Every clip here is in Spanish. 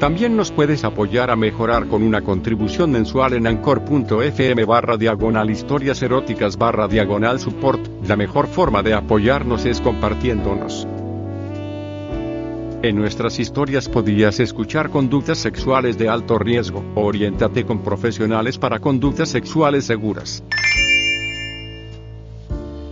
También nos puedes apoyar a mejorar con una contribución mensual en anchor.fm barra diagonal historias eróticas barra diagonal support. La mejor forma de apoyarnos es compartiéndonos. En nuestras historias podías escuchar conductas sexuales de alto riesgo. Oriéntate con profesionales para conductas sexuales seguras.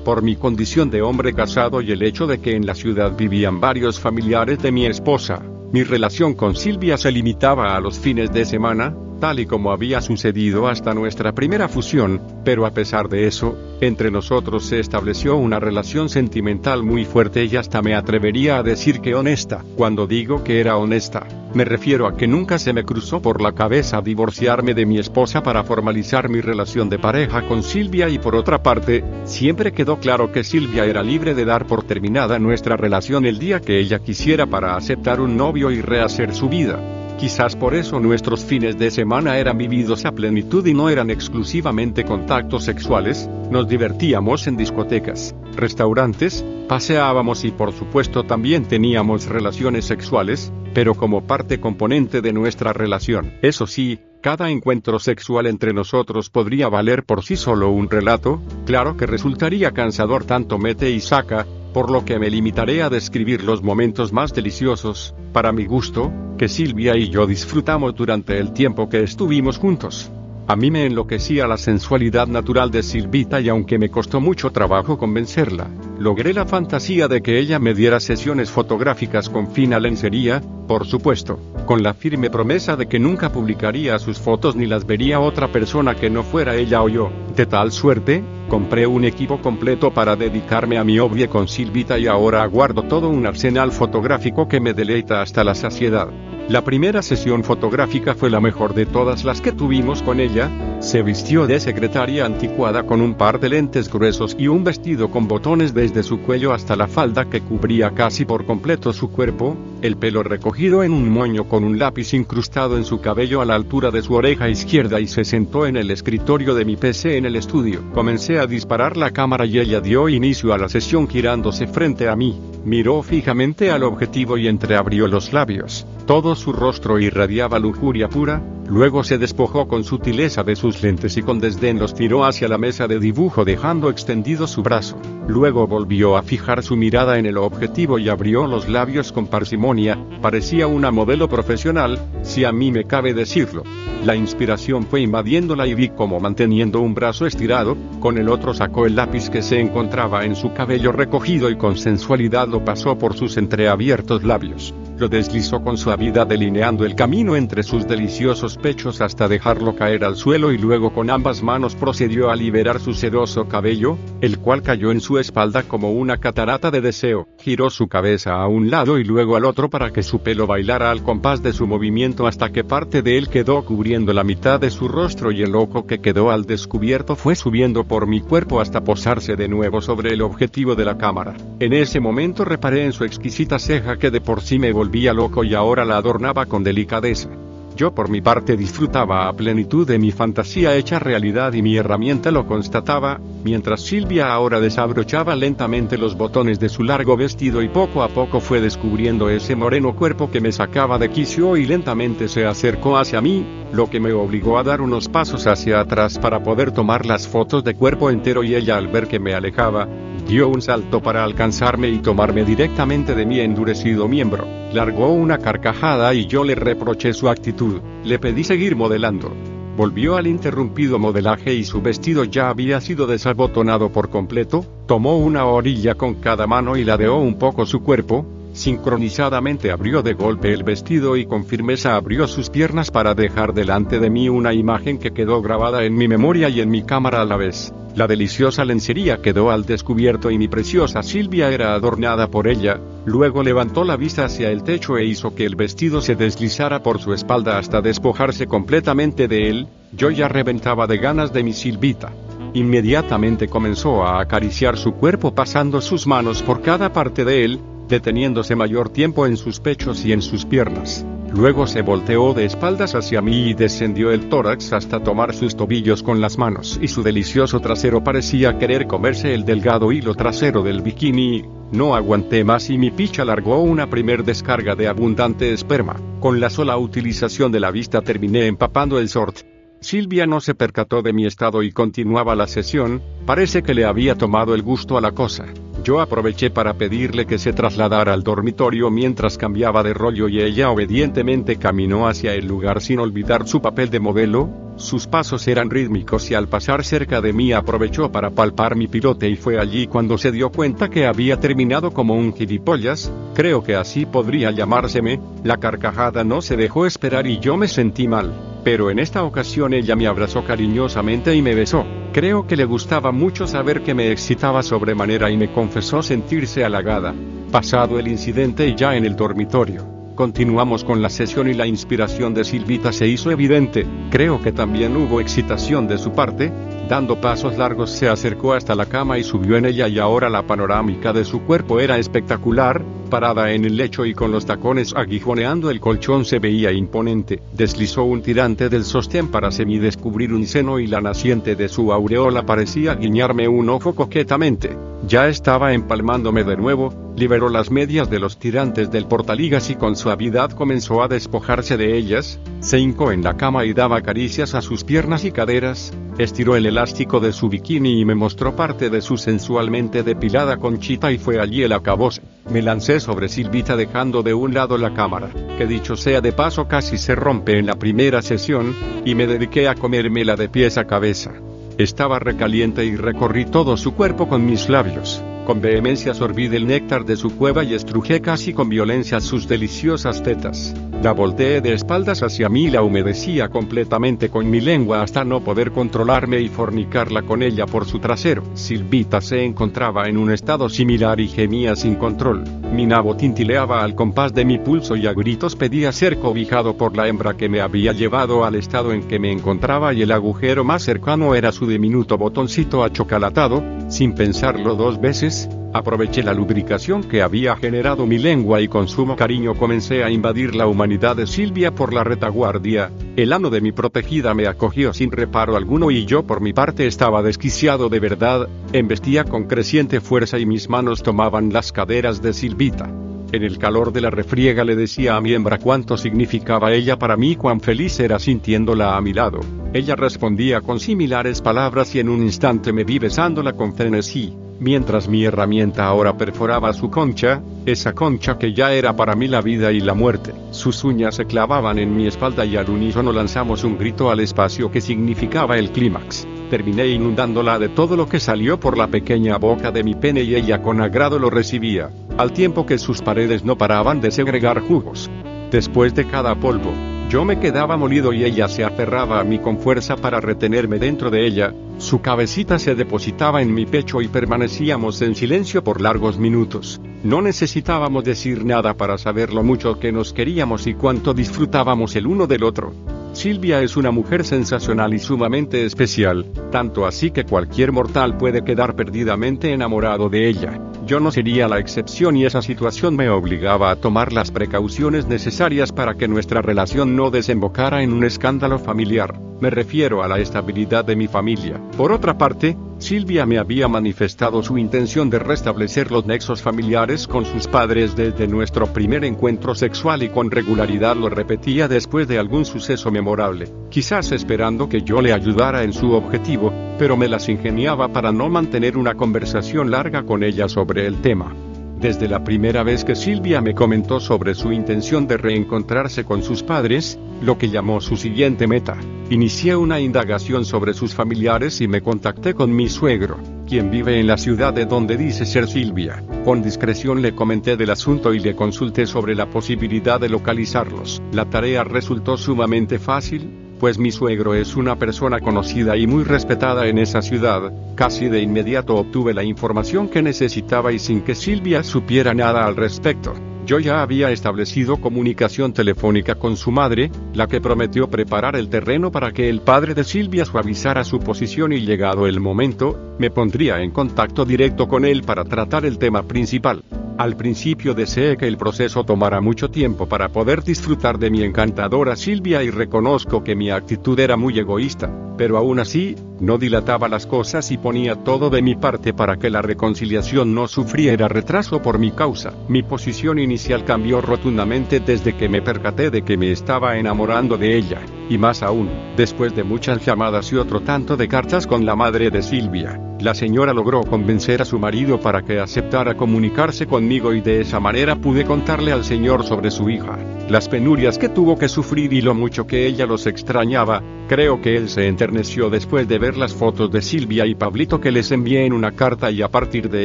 Por mi condición de hombre casado y el hecho de que en la ciudad vivían varios familiares de mi esposa, mi relación con Silvia se limitaba a los fines de semana, tal y como había sucedido hasta nuestra primera fusión, pero a pesar de eso, entre nosotros se estableció una relación sentimental muy fuerte y hasta me atrevería a decir que honesta. Cuando digo que era honesta, me refiero a que nunca se me cruzó por la cabeza divorciarme de mi esposa para formalizar mi relación de pareja con Silvia y por otra parte, siempre quedó claro que Silvia era libre de dar por terminada nuestra relación el día que ella quisiera para aceptar un novio y rehacer su vida. Quizás por eso nuestros fines de semana eran vividos a plenitud y no eran exclusivamente contactos sexuales, nos divertíamos en discotecas, restaurantes, paseábamos y por supuesto también teníamos relaciones sexuales, pero como parte componente de nuestra relación. Eso sí, cada encuentro sexual entre nosotros podría valer por sí solo un relato, claro que resultaría cansador tanto mete y saca, por lo que me limitaré a describir los momentos más deliciosos, para mi gusto, que Silvia y yo disfrutamos durante el tiempo que estuvimos juntos. A mí me enloquecía la sensualidad natural de Silvita y aunque me costó mucho trabajo convencerla, logré la fantasía de que ella me diera sesiones fotográficas con fina lencería, por supuesto, con la firme promesa de que nunca publicaría sus fotos ni las vería otra persona que no fuera ella o yo. De tal suerte, compré un equipo completo para dedicarme a mi obvia con Silvita y ahora aguardo todo un arsenal fotográfico que me deleita hasta la saciedad. La primera sesión fotográfica fue la mejor de todas las que tuvimos con ella, se vistió de secretaria anticuada con un par de lentes gruesos y un vestido con botones desde su cuello hasta la falda que cubría casi por completo su cuerpo, el pelo recogido en un moño con un lápiz incrustado en su cabello a la altura de su oreja izquierda y se sentó en el escritorio de mi PC en el estudio. Comencé a disparar la cámara y ella dio inicio a la sesión girándose frente a mí, miró fijamente al objetivo y entreabrió los labios. Todo su rostro irradiaba lujuria pura, luego se despojó con sutileza de sus lentes y con desdén los tiró hacia la mesa de dibujo dejando extendido su brazo. Luego volvió a fijar su mirada en el objetivo y abrió los labios con parsimonia, parecía una modelo profesional, si a mí me cabe decirlo. La inspiración fue invadiéndola y vi como manteniendo un brazo estirado, con el otro sacó el lápiz que se encontraba en su cabello recogido y con sensualidad lo pasó por sus entreabiertos labios lo deslizó con suavidad delineando el camino entre sus deliciosos pechos hasta dejarlo caer al suelo y luego con ambas manos procedió a liberar su sedoso cabello, el cual cayó en su espalda como una catarata de deseo, giró su cabeza a un lado y luego al otro para que su pelo bailara al compás de su movimiento hasta que parte de él quedó cubriendo la mitad de su rostro y el ojo que quedó al descubierto fue subiendo por mi cuerpo hasta posarse de nuevo sobre el objetivo de la cámara. En ese momento reparé en su exquisita ceja que de por sí me volvía loco y ahora la adornaba con delicadeza. Yo por mi parte disfrutaba a plenitud de mi fantasía hecha realidad y mi herramienta lo constataba, mientras Silvia ahora desabrochaba lentamente los botones de su largo vestido y poco a poco fue descubriendo ese moreno cuerpo que me sacaba de quicio y lentamente se acercó hacia mí, lo que me obligó a dar unos pasos hacia atrás para poder tomar las fotos de cuerpo entero y ella al ver que me alejaba, dio un salto para alcanzarme y tomarme directamente de mi endurecido miembro. Largó una carcajada y yo le reproché su actitud, le pedí seguir modelando. Volvió al interrumpido modelaje y su vestido ya había sido desabotonado por completo, tomó una orilla con cada mano y ladeó un poco su cuerpo, sincronizadamente abrió de golpe el vestido y con firmeza abrió sus piernas para dejar delante de mí una imagen que quedó grabada en mi memoria y en mi cámara a la vez. La deliciosa lencería quedó al descubierto y mi preciosa Silvia era adornada por ella, luego levantó la vista hacia el techo e hizo que el vestido se deslizara por su espalda hasta despojarse completamente de él, yo ya reventaba de ganas de mi Silvita. Inmediatamente comenzó a acariciar su cuerpo pasando sus manos por cada parte de él, deteniéndose mayor tiempo en sus pechos y en sus piernas. Luego se volteó de espaldas hacia mí y descendió el tórax hasta tomar sus tobillos con las manos y su delicioso trasero parecía querer comerse el delgado hilo trasero del bikini. No aguanté más y mi picha largó una primer descarga de abundante esperma. Con la sola utilización de la vista terminé empapando el sort. Silvia no se percató de mi estado y continuaba la sesión, parece que le había tomado el gusto a la cosa. Yo aproveché para pedirle que se trasladara al dormitorio mientras cambiaba de rollo y ella obedientemente caminó hacia el lugar sin olvidar su papel de modelo, sus pasos eran rítmicos y al pasar cerca de mí aprovechó para palpar mi pilote y fue allí cuando se dio cuenta que había terminado como un gilipollas, creo que así podría llamárseme, la carcajada no se dejó esperar y yo me sentí mal, pero en esta ocasión ella me abrazó cariñosamente y me besó. Creo que le gustaba mucho saber que me excitaba sobremanera y me confesó sentirse halagada. Pasado el incidente y ya en el dormitorio, continuamos con la sesión y la inspiración de Silvita se hizo evidente, creo que también hubo excitación de su parte, dando pasos largos se acercó hasta la cama y subió en ella y ahora la panorámica de su cuerpo era espectacular, parada en el lecho y con los tacones aguijoneando el colchón se veía imponente. Deslizó un tirante del sostén para semidescubrir un seno y la naciente de su aureola parecía guiñarme un ojo coquetamente. Ya estaba empalmándome de nuevo, liberó las medias de los tirantes del portaligas y con suavidad comenzó a despojarse de ellas, se hincó en la cama y daba caricias a sus piernas y caderas, estiró el elástico de su bikini y me mostró parte de su sensualmente depilada conchita y fue allí el acabose. Me lancé sobre Silvita dejando de un lado la cámara, que dicho sea de paso casi se rompe en la primera sesión, y me dediqué a comérmela de pies a cabeza. Estaba recaliente y recorrí todo su cuerpo con mis labios. Con vehemencia sorbí del néctar de su cueva y estrujé casi con violencia sus deliciosas tetas. La volteé de espaldas hacia mí y la humedecía completamente con mi lengua hasta no poder controlarme y fornicarla con ella por su trasero. Silvita se encontraba en un estado similar y gemía sin control. Mi nabo tintileaba al compás de mi pulso y a gritos pedía ser cobijado por la hembra que me había llevado al estado en que me encontraba y el agujero más cercano era su diminuto botoncito achocolatado, sin pensarlo dos veces, Aproveché la lubricación que había generado mi lengua y con sumo cariño comencé a invadir la humanidad de Silvia por la retaguardia. El ano de mi protegida me acogió sin reparo alguno y yo por mi parte estaba desquiciado de verdad, embestía con creciente fuerza y mis manos tomaban las caderas de Silvita. En el calor de la refriega le decía a mi hembra cuánto significaba ella para mí, cuán feliz era sintiéndola a mi lado. Ella respondía con similares palabras y en un instante me vi besándola con frenesí mientras mi herramienta ahora perforaba su concha, esa concha que ya era para mí la vida y la muerte. Sus uñas se clavaban en mi espalda y al unísono lanzamos un grito al espacio que significaba el clímax. Terminé inundándola de todo lo que salió por la pequeña boca de mi pene y ella con agrado lo recibía, al tiempo que sus paredes no paraban de segregar jugos. Después de cada polvo, yo me quedaba molido y ella se aferraba a mí con fuerza para retenerme dentro de ella, su cabecita se depositaba en mi pecho y permanecíamos en silencio por largos minutos. No necesitábamos decir nada para saber lo mucho que nos queríamos y cuánto disfrutábamos el uno del otro. Silvia es una mujer sensacional y sumamente especial, tanto así que cualquier mortal puede quedar perdidamente enamorado de ella. Yo no sería la excepción y esa situación me obligaba a tomar las precauciones necesarias para que nuestra relación no desembocara en un escándalo familiar. Me refiero a la estabilidad de mi familia. Por otra parte, Silvia me había manifestado su intención de restablecer los nexos familiares con sus padres desde nuestro primer encuentro sexual y con regularidad lo repetía después de algún suceso memorable, quizás esperando que yo le ayudara en su objetivo, pero me las ingeniaba para no mantener una conversación larga con ella sobre el tema. Desde la primera vez que Silvia me comentó sobre su intención de reencontrarse con sus padres, lo que llamó su siguiente meta, inicié una indagación sobre sus familiares y me contacté con mi suegro, quien vive en la ciudad de donde dice ser Silvia. Con discreción le comenté del asunto y le consulté sobre la posibilidad de localizarlos. La tarea resultó sumamente fácil, pues mi suegro es una persona conocida y muy respetada en esa ciudad, casi de inmediato obtuve la información que necesitaba y sin que Silvia supiera nada al respecto. Yo ya había establecido comunicación telefónica con su madre, la que prometió preparar el terreno para que el padre de Silvia suavizara su posición y llegado el momento, me pondría en contacto directo con él para tratar el tema principal. Al principio deseé que el proceso tomara mucho tiempo para poder disfrutar de mi encantadora Silvia y reconozco que mi actitud era muy egoísta, pero aún así, no dilataba las cosas y ponía todo de mi parte para que la reconciliación no sufriera retraso por mi causa. Mi posición inicial cambió rotundamente desde que me percaté de que me estaba enamorando de ella, y más aún, después de muchas llamadas y otro tanto de cartas con la madre de Silvia. La señora logró convencer a su marido para que aceptara comunicarse conmigo y de esa manera pude contarle al señor sobre su hija, las penurias que tuvo que sufrir y lo mucho que ella los extrañaba. Creo que él se enterneció después de ver las fotos de Silvia y Pablito que les envié en una carta y a partir de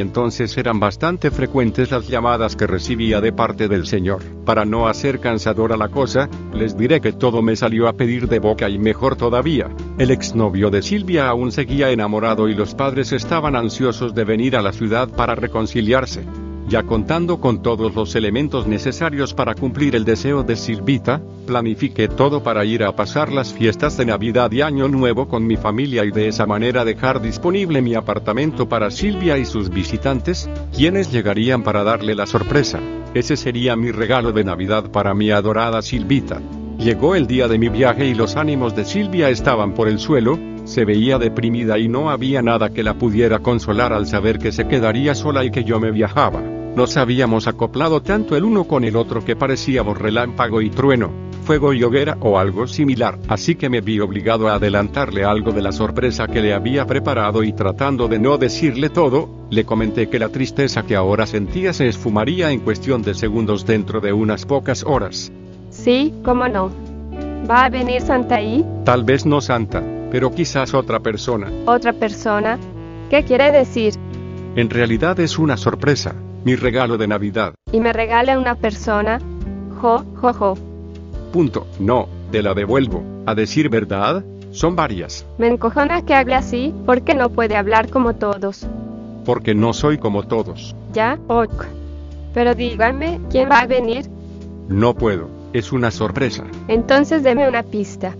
entonces eran bastante frecuentes las llamadas que recibía de parte del señor. Para no hacer cansadora la cosa, les diré que todo me salió a pedir de boca y mejor todavía. El exnovio de Silvia aún seguía enamorado y los padres estaban ansiosos de venir a la ciudad para reconciliarse. Ya contando con todos los elementos necesarios para cumplir el deseo de Silvita, planifiqué todo para ir a pasar las fiestas de Navidad y Año Nuevo con mi familia y de esa manera dejar disponible mi apartamento para Silvia y sus visitantes, quienes llegarían para darle la sorpresa. Ese sería mi regalo de Navidad para mi adorada Silvita. Llegó el día de mi viaje y los ánimos de Silvia estaban por el suelo, se veía deprimida y no había nada que la pudiera consolar al saber que se quedaría sola y que yo me viajaba. Nos habíamos acoplado tanto el uno con el otro que parecíamos relámpago y trueno, fuego y hoguera o algo similar, así que me vi obligado a adelantarle algo de la sorpresa que le había preparado y tratando de no decirle todo, le comenté que la tristeza que ahora sentía se esfumaría en cuestión de segundos dentro de unas pocas horas. Sí, cómo no. ¿Va a venir Santa ahí? Tal vez no Santa, pero quizás otra persona. ¿Otra persona? ¿Qué quiere decir? En realidad es una sorpresa, mi regalo de Navidad. ¿Y me regala una persona? Jo, jo, jo. Punto. No, te la devuelvo. A decir verdad, son varias. Me encojona que hable así, porque no puede hablar como todos. Porque no soy como todos. ¿Ya? Ok. Pero díganme, ¿quién va a venir? No puedo, es una sorpresa. Entonces deme una pista.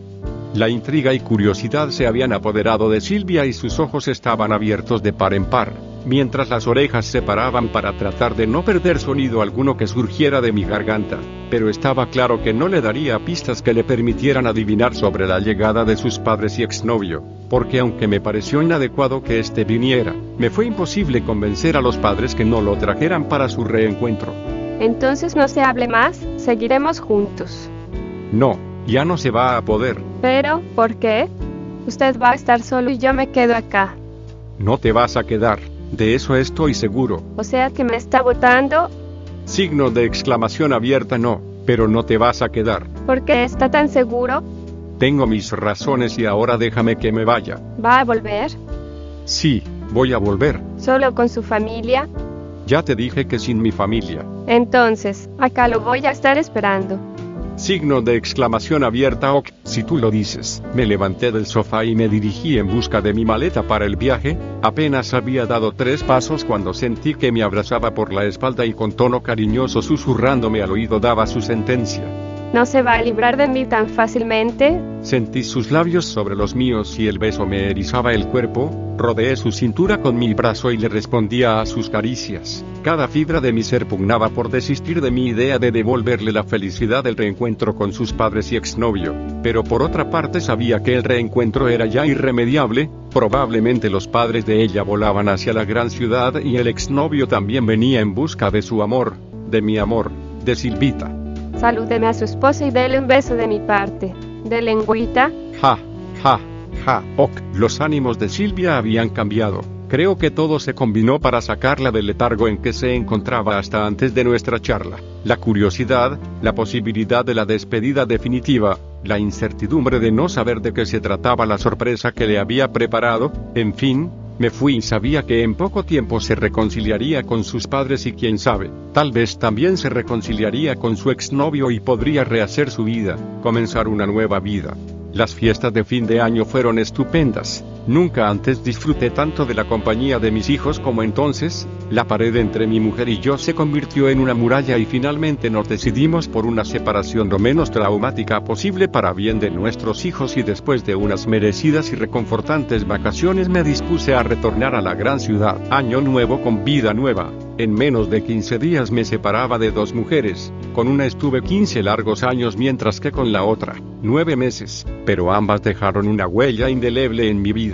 La intriga y curiosidad se habían apoderado de Silvia y sus ojos estaban abiertos de par en par, mientras las orejas se paraban para tratar de no perder sonido alguno que surgiera de mi garganta, pero estaba claro que no le daría pistas que le permitieran adivinar sobre la llegada de sus padres y exnovio, porque aunque me pareció inadecuado que éste viniera, me fue imposible convencer a los padres que no lo trajeran para su reencuentro. Entonces no se hable más, seguiremos juntos. No, ya no se va a poder. Pero, ¿por qué? Usted va a estar solo y yo me quedo acá. No te vas a quedar, de eso estoy seguro. O sea que me está votando. Signo de exclamación abierta no, pero no te vas a quedar. ¿Por qué está tan seguro? Tengo mis razones y ahora déjame que me vaya. ¿Va a volver? Sí, voy a volver. ¿Solo con su familia? Ya te dije que sin mi familia. Entonces, acá lo voy a estar esperando. Signo de exclamación abierta ok, si tú lo dices. Me levanté del sofá y me dirigí en busca de mi maleta para el viaje, apenas había dado tres pasos cuando sentí que me abrazaba por la espalda y con tono cariñoso susurrándome al oído daba su sentencia. ¿No se va a librar de mí tan fácilmente? Sentí sus labios sobre los míos y el beso me erizaba el cuerpo, rodeé su cintura con mi brazo y le respondía a sus caricias. Cada fibra de mi ser pugnaba por desistir de mi idea de devolverle la felicidad del reencuentro con sus padres y exnovio, pero por otra parte sabía que el reencuentro era ya irremediable, probablemente los padres de ella volaban hacia la gran ciudad y el exnovio también venía en busca de su amor, de mi amor, de Silvita. Salúdeme a su esposa y dele un beso de mi parte. De lengüita. Ja, ja, ja, ok. Los ánimos de Silvia habían cambiado. Creo que todo se combinó para sacarla del letargo en que se encontraba hasta antes de nuestra charla. La curiosidad, la posibilidad de la despedida definitiva, la incertidumbre de no saber de qué se trataba la sorpresa que le había preparado, en fin, me fui y sabía que en poco tiempo se reconciliaría con sus padres y quién sabe, tal vez también se reconciliaría con su exnovio y podría rehacer su vida, comenzar una nueva vida. Las fiestas de fin de año fueron estupendas. Nunca antes disfruté tanto de la compañía de mis hijos como entonces, la pared entre mi mujer y yo se convirtió en una muralla y finalmente nos decidimos por una separación lo menos traumática posible para bien de nuestros hijos y después de unas merecidas y reconfortantes vacaciones me dispuse a retornar a la gran ciudad. Año nuevo con vida nueva. En menos de 15 días me separaba de dos mujeres, con una estuve 15 largos años mientras que con la otra, 9 meses, pero ambas dejaron una huella indeleble en mi vida.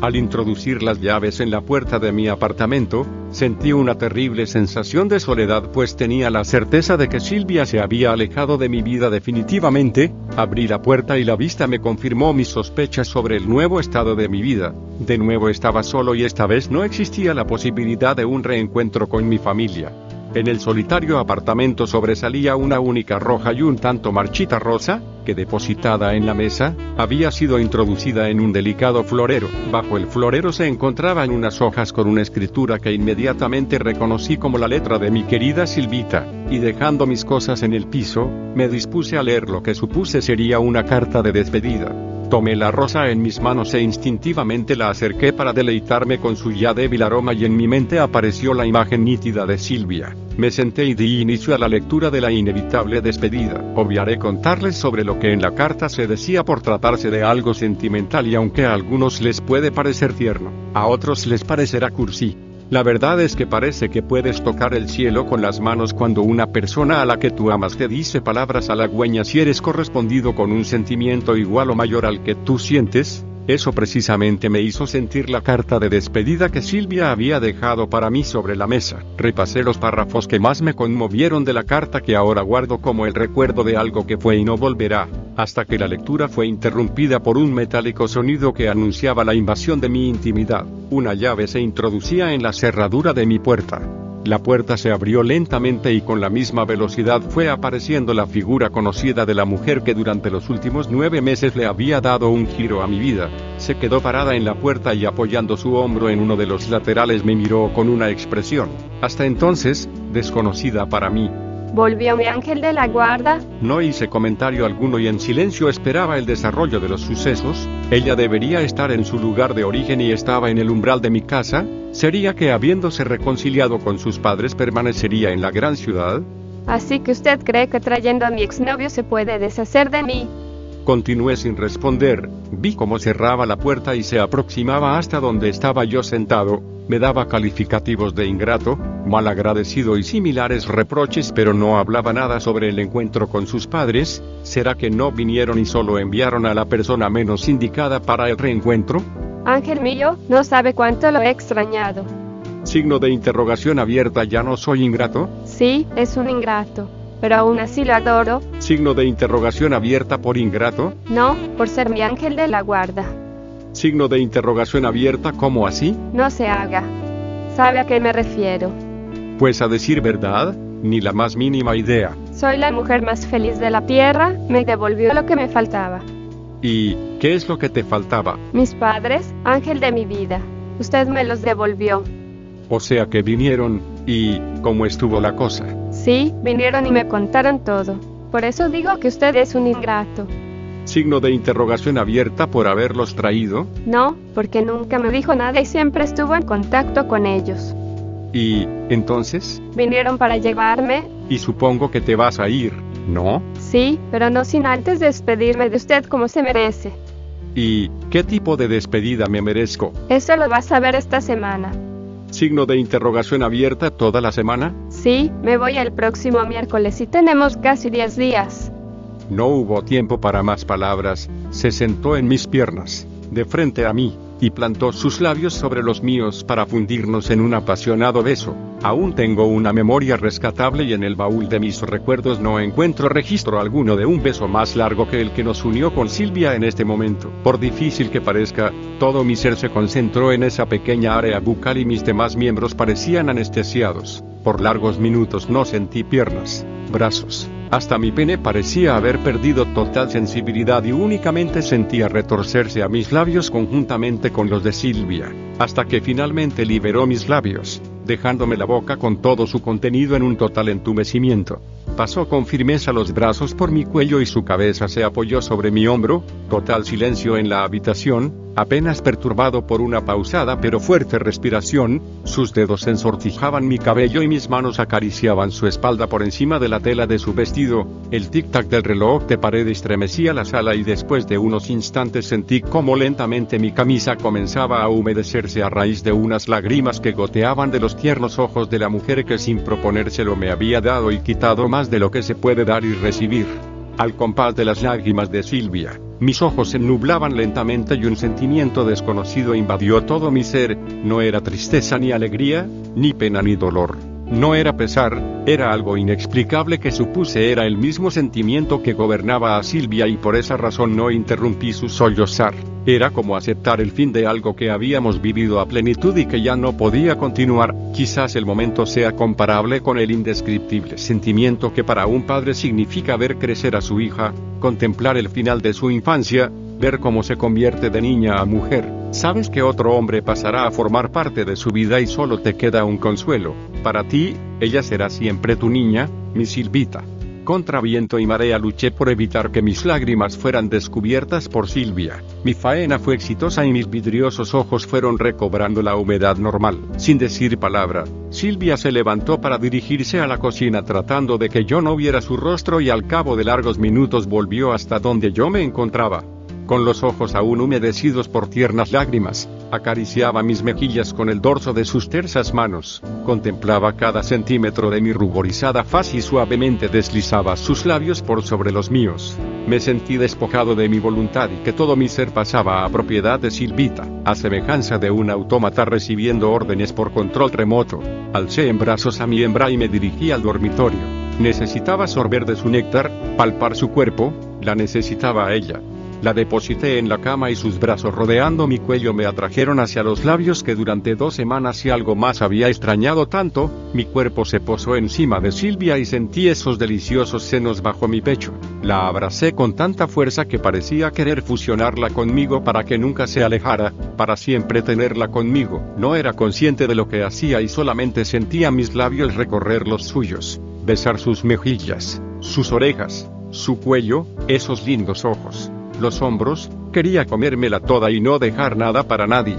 Al introducir las llaves en la puerta de mi apartamento, sentí una terrible sensación de soledad pues tenía la certeza de que Silvia se había alejado de mi vida definitivamente, abrí la puerta y la vista me confirmó mis sospechas sobre el nuevo estado de mi vida. De nuevo estaba solo y esta vez no existía la posibilidad de un reencuentro con mi familia. En el solitario apartamento sobresalía una única roja y un tanto marchita rosa, que depositada en la mesa, había sido introducida en un delicado florero. Bajo el florero se encontraban unas hojas con una escritura que inmediatamente reconocí como la letra de mi querida Silvita, y dejando mis cosas en el piso, me dispuse a leer lo que supuse sería una carta de despedida. Tomé la rosa en mis manos e instintivamente la acerqué para deleitarme con su ya débil aroma y en mi mente apareció la imagen nítida de Silvia. Me senté y di inicio a la lectura de la inevitable despedida. Obviaré contarles sobre lo que en la carta se decía por tratarse de algo sentimental y aunque a algunos les puede parecer tierno, a otros les parecerá cursi. La verdad es que parece que puedes tocar el cielo con las manos cuando una persona a la que tú amas te dice palabras halagüeñas y eres correspondido con un sentimiento igual o mayor al que tú sientes, eso precisamente me hizo sentir la carta de despedida que Silvia había dejado para mí sobre la mesa. Repasé los párrafos que más me conmovieron de la carta que ahora guardo como el recuerdo de algo que fue y no volverá, hasta que la lectura fue interrumpida por un metálico sonido que anunciaba la invasión de mi intimidad. Una llave se introducía en la cerradura de mi puerta. La puerta se abrió lentamente y con la misma velocidad fue apareciendo la figura conocida de la mujer que durante los últimos nueve meses le había dado un giro a mi vida. Se quedó parada en la puerta y apoyando su hombro en uno de los laterales me miró con una expresión, hasta entonces, desconocida para mí. ¿Volvió mi ángel de la guarda? No hice comentario alguno y en silencio esperaba el desarrollo de los sucesos. Ella debería estar en su lugar de origen y estaba en el umbral de mi casa. ¿Sería que habiéndose reconciliado con sus padres permanecería en la gran ciudad? Así que usted cree que trayendo a mi exnovio se puede deshacer de mí. Continué sin responder, vi cómo cerraba la puerta y se aproximaba hasta donde estaba yo sentado, me daba calificativos de ingrato, malagradecido y similares reproches, pero no hablaba nada sobre el encuentro con sus padres. ¿Será que no vinieron y solo enviaron a la persona menos indicada para el reencuentro? Ángel mío, no sabe cuánto lo he extrañado. Signo de interrogación abierta, ¿ya no soy ingrato? Sí, es un ingrato. Pero aún así lo adoro. Signo de interrogación abierta por ingrato. No, por ser mi ángel de la guarda. Signo de interrogación abierta, ¿cómo así? No se haga. ¿Sabe a qué me refiero? Pues a decir verdad, ni la más mínima idea. Soy la mujer más feliz de la tierra, me devolvió lo que me faltaba. ¿Y qué es lo que te faltaba? Mis padres, ángel de mi vida. Usted me los devolvió. O sea que vinieron, y ¿cómo estuvo la cosa? Sí, vinieron y me contaron todo. Por eso digo que usted es un ingrato. Signo de interrogación abierta por haberlos traído. No, porque nunca me dijo nada y siempre estuvo en contacto con ellos. ¿Y entonces? Vinieron para llevarme. Y supongo que te vas a ir, ¿no? Sí, pero no sin antes despedirme de usted como se merece. ¿Y qué tipo de despedida me merezco? Eso lo vas a ver esta semana. Signo de interrogación abierta toda la semana. Sí, me voy el próximo miércoles y tenemos casi 10 días. No hubo tiempo para más palabras, se sentó en mis piernas, de frente a mí, y plantó sus labios sobre los míos para fundirnos en un apasionado beso. Aún tengo una memoria rescatable y en el baúl de mis recuerdos no encuentro registro alguno de un beso más largo que el que nos unió con Silvia en este momento. Por difícil que parezca, todo mi ser se concentró en esa pequeña área bucal y mis demás miembros parecían anestesiados. Por largos minutos no sentí piernas, brazos, hasta mi pene parecía haber perdido total sensibilidad y únicamente sentía retorcerse a mis labios conjuntamente con los de Silvia, hasta que finalmente liberó mis labios, dejándome la boca con todo su contenido en un total entumecimiento. pasó con firmeza los brazos por mi cuello y su cabeza se apoyó sobre mi hombro, total silencio en la habitación, apenas perturbado por una pausada pero fuerte respiración, sus dedos ensortijaban mi cabello y mis manos acariciaban su espalda por encima de la tela de su vestido, el tic-tac del reloj de pared estremecía la sala y después de unos instantes sentí como lentamente mi camisa comenzaba a humedecerse a raíz de unas lágrimas que goteaban de los tiernos ojos de la mujer que sin proponérselo me había dado y quitado más de lo que se puede dar y recibir. Al compás de las lágrimas de Silvia, mis ojos se nublaban lentamente y un sentimiento desconocido invadió todo mi ser, no era tristeza ni alegría, ni pena ni dolor. No era pesar, era algo inexplicable que supuse era el mismo sentimiento que gobernaba a Silvia y por esa razón no interrumpí su sollozar. Era como aceptar el fin de algo que habíamos vivido a plenitud y que ya no podía continuar, quizás el momento sea comparable con el indescriptible sentimiento que para un padre significa ver crecer a su hija, contemplar el final de su infancia, ver cómo se convierte de niña a mujer. Sabes que otro hombre pasará a formar parte de su vida y solo te queda un consuelo. Para ti, ella será siempre tu niña, mi Silvita. Contra viento y marea luché por evitar que mis lágrimas fueran descubiertas por Silvia. Mi faena fue exitosa y mis vidriosos ojos fueron recobrando la humedad normal. Sin decir palabra, Silvia se levantó para dirigirse a la cocina tratando de que yo no viera su rostro y al cabo de largos minutos volvió hasta donde yo me encontraba con los ojos aún humedecidos por tiernas lágrimas, acariciaba mis mejillas con el dorso de sus tersas manos, contemplaba cada centímetro de mi ruborizada faz y suavemente deslizaba sus labios por sobre los míos. Me sentí despojado de mi voluntad y que todo mi ser pasaba a propiedad de Silvita, a semejanza de un autómata recibiendo órdenes por control remoto. Alcé en brazos a mi hembra y me dirigí al dormitorio. Necesitaba sorber de su néctar, palpar su cuerpo, la necesitaba a ella. La deposité en la cama y sus brazos rodeando mi cuello me atrajeron hacia los labios que durante dos semanas y algo más había extrañado tanto, mi cuerpo se posó encima de Silvia y sentí esos deliciosos senos bajo mi pecho. La abracé con tanta fuerza que parecía querer fusionarla conmigo para que nunca se alejara, para siempre tenerla conmigo. No era consciente de lo que hacía y solamente sentía mis labios recorrer los suyos, besar sus mejillas, sus orejas, su cuello, esos lindos ojos los hombros, quería comérmela toda y no dejar nada para nadie.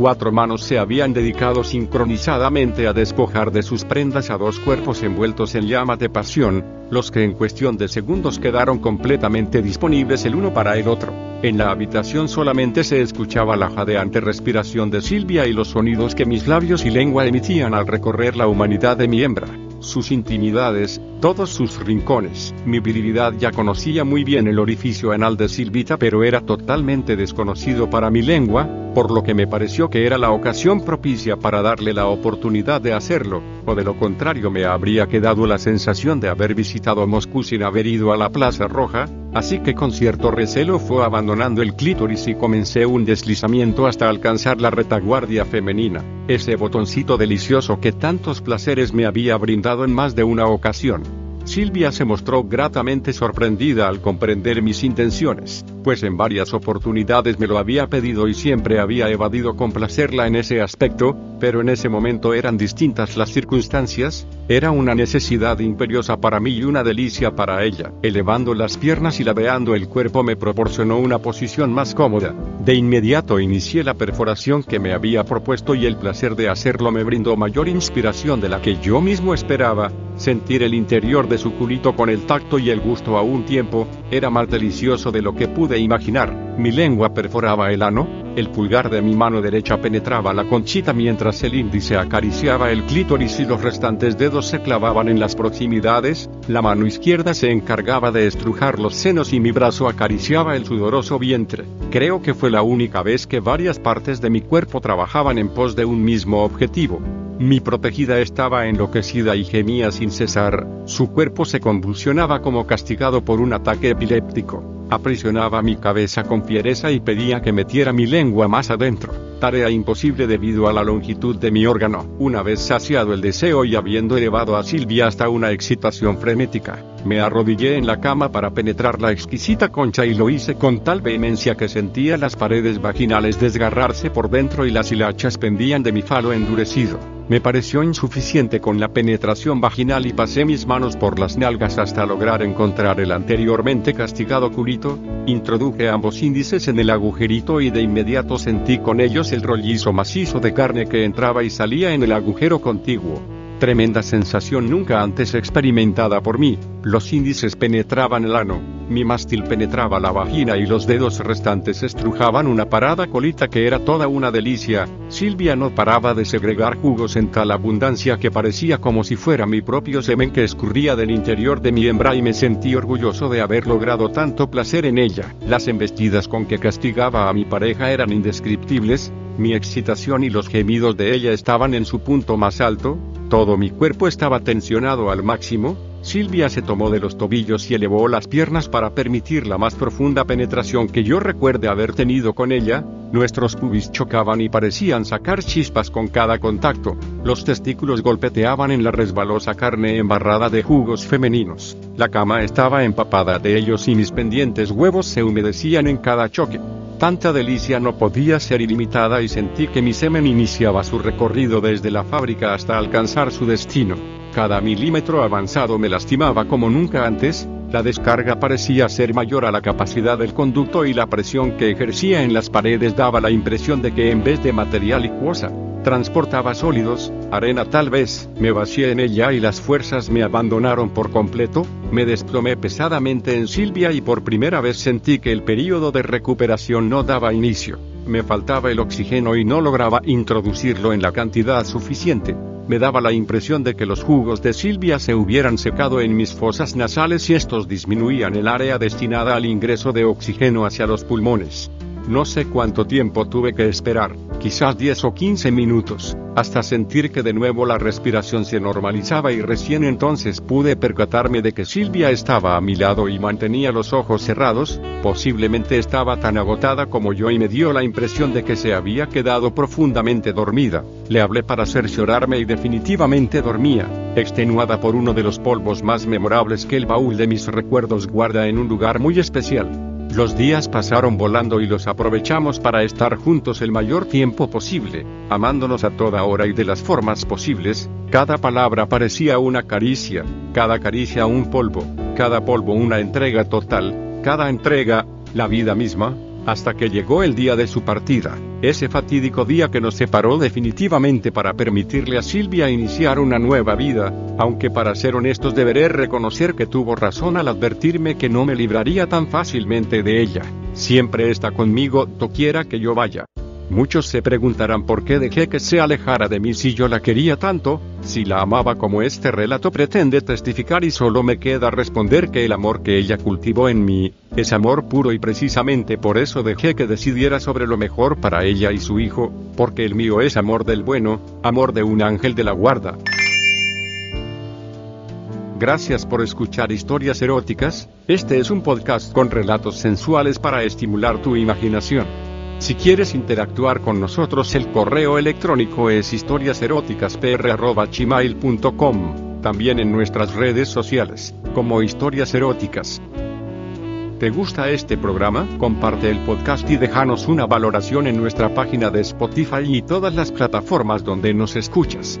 Cuatro manos se habían dedicado sincronizadamente a despojar de sus prendas a dos cuerpos envueltos en llama de pasión, los que en cuestión de segundos quedaron completamente disponibles el uno para el otro. En la habitación solamente se escuchaba la jadeante respiración de Silvia y los sonidos que mis labios y lengua emitían al recorrer la humanidad de mi hembra sus intimidades, todos sus rincones. Mi virilidad ya conocía muy bien el orificio anal de Silvita, pero era totalmente desconocido para mi lengua, por lo que me pareció que era la ocasión propicia para darle la oportunidad de hacerlo, o de lo contrario me habría quedado la sensación de haber visitado Moscú sin haber ido a la Plaza Roja, así que con cierto recelo fue abandonando el clítoris y comencé un deslizamiento hasta alcanzar la retaguardia femenina, ese botoncito delicioso que tantos placeres me había brindado en más de una ocasión. Silvia se mostró gratamente sorprendida al comprender mis intenciones, pues en varias oportunidades me lo había pedido y siempre había evadido complacerla en ese aspecto, pero en ese momento eran distintas las circunstancias, era una necesidad imperiosa para mí y una delicia para ella. Elevando las piernas y ladeando el cuerpo me proporcionó una posición más cómoda. De inmediato inicié la perforación que me había propuesto y el placer de hacerlo me brindó mayor inspiración de la que yo mismo esperaba, sentir el interior de su culito con el tacto y el gusto a un tiempo, era más delicioso de lo que pude imaginar. Mi lengua perforaba el ano, el pulgar de mi mano derecha penetraba la conchita mientras el índice acariciaba el clítoris y los restantes dedos se clavaban en las proximidades, la mano izquierda se encargaba de estrujar los senos y mi brazo acariciaba el sudoroso vientre. Creo que fue la única vez que varias partes de mi cuerpo trabajaban en pos de un mismo objetivo. Mi protegida estaba enloquecida y gemía sin cesar, su cuerpo se convulsionaba como castigado por un ataque epiléptico. Aprisionaba mi cabeza con fiereza y pedía que metiera mi lengua más adentro. tarea imposible debido a la longitud de mi órgano. Una vez saciado el deseo y habiendo elevado a Silvia hasta una excitación frenética, me arrodillé en la cama para penetrar la exquisita concha y lo hice con tal vehemencia que sentía las paredes vaginales desgarrarse por dentro y las hilachas pendían de mi falo endurecido. Me pareció insuficiente con la penetración vaginal y pasé mis manos por las nalgas hasta lograr encontrar el anteriormente castigado culito, introduje ambos índices en el agujerito y de inmediato sentí con ellos el rollizo macizo de carne que entraba y salía en el agujero contiguo. Tremenda sensación nunca antes experimentada por mí. Los índices penetraban el ano, mi mástil penetraba la vagina y los dedos restantes estrujaban una parada colita que era toda una delicia. Silvia no paraba de segregar jugos en tal abundancia que parecía como si fuera mi propio semen que escurría del interior de mi hembra y me sentí orgulloso de haber logrado tanto placer en ella. Las embestidas con que castigaba a mi pareja eran indescriptibles, mi excitación y los gemidos de ella estaban en su punto más alto, todo mi cuerpo estaba tensionado al máximo, Silvia se tomó de los tobillos y elevó las piernas para permitir la más profunda penetración que yo recuerde haber tenido con ella, nuestros pubis chocaban y parecían sacar chispas con cada contacto, los testículos golpeteaban en la resbalosa carne embarrada de jugos femeninos, la cama estaba empapada de ellos y mis pendientes huevos se humedecían en cada choque. Tanta delicia no podía ser ilimitada y sentí que mi semen iniciaba su recorrido desde la fábrica hasta alcanzar su destino. Cada milímetro avanzado me lastimaba como nunca antes, la descarga parecía ser mayor a la capacidad del conducto y la presión que ejercía en las paredes daba la impresión de que en vez de material licuosa, transportaba sólidos, arena tal vez, me vacié en ella y las fuerzas me abandonaron por completo, me desplomé pesadamente en Silvia y por primera vez sentí que el período de recuperación no daba inicio, me faltaba el oxígeno y no lograba introducirlo en la cantidad suficiente. Me daba la impresión de que los jugos de Silvia se hubieran secado en mis fosas nasales y estos disminuían el área destinada al ingreso de oxígeno hacia los pulmones. No sé cuánto tiempo tuve que esperar, quizás 10 o 15 minutos, hasta sentir que de nuevo la respiración se normalizaba y recién entonces pude percatarme de que Silvia estaba a mi lado y mantenía los ojos cerrados, posiblemente estaba tan agotada como yo y me dio la impresión de que se había quedado profundamente dormida. Le hablé para cerciorarme y definitivamente dormía, extenuada por uno de los polvos más memorables que el baúl de mis recuerdos guarda en un lugar muy especial. Los días pasaron volando y los aprovechamos para estar juntos el mayor tiempo posible, amándonos a toda hora y de las formas posibles, cada palabra parecía una caricia, cada caricia un polvo, cada polvo una entrega total, cada entrega, la vida misma, hasta que llegó el día de su partida, ese fatídico día que nos separó definitivamente para permitirle a Silvia iniciar una nueva vida, aunque para ser honestos deberé reconocer que tuvo razón al advertirme que no me libraría tan fácilmente de ella. Siempre está conmigo, doquiera que yo vaya. Muchos se preguntarán por qué dejé que se alejara de mí si yo la quería tanto, si la amaba como este relato pretende testificar y solo me queda responder que el amor que ella cultivó en mí, es amor puro y precisamente por eso dejé que decidiera sobre lo mejor para ella y su hijo, porque el mío es amor del bueno, amor de un ángel de la guarda. Gracias por escuchar historias eróticas, este es un podcast con relatos sensuales para estimular tu imaginación. Si quieres interactuar con nosotros el correo electrónico es historiaseroticaspr.gmail.com, también en nuestras redes sociales, como historias eróticas. ¿Te gusta este programa? Comparte el podcast y déjanos una valoración en nuestra página de Spotify y todas las plataformas donde nos escuchas.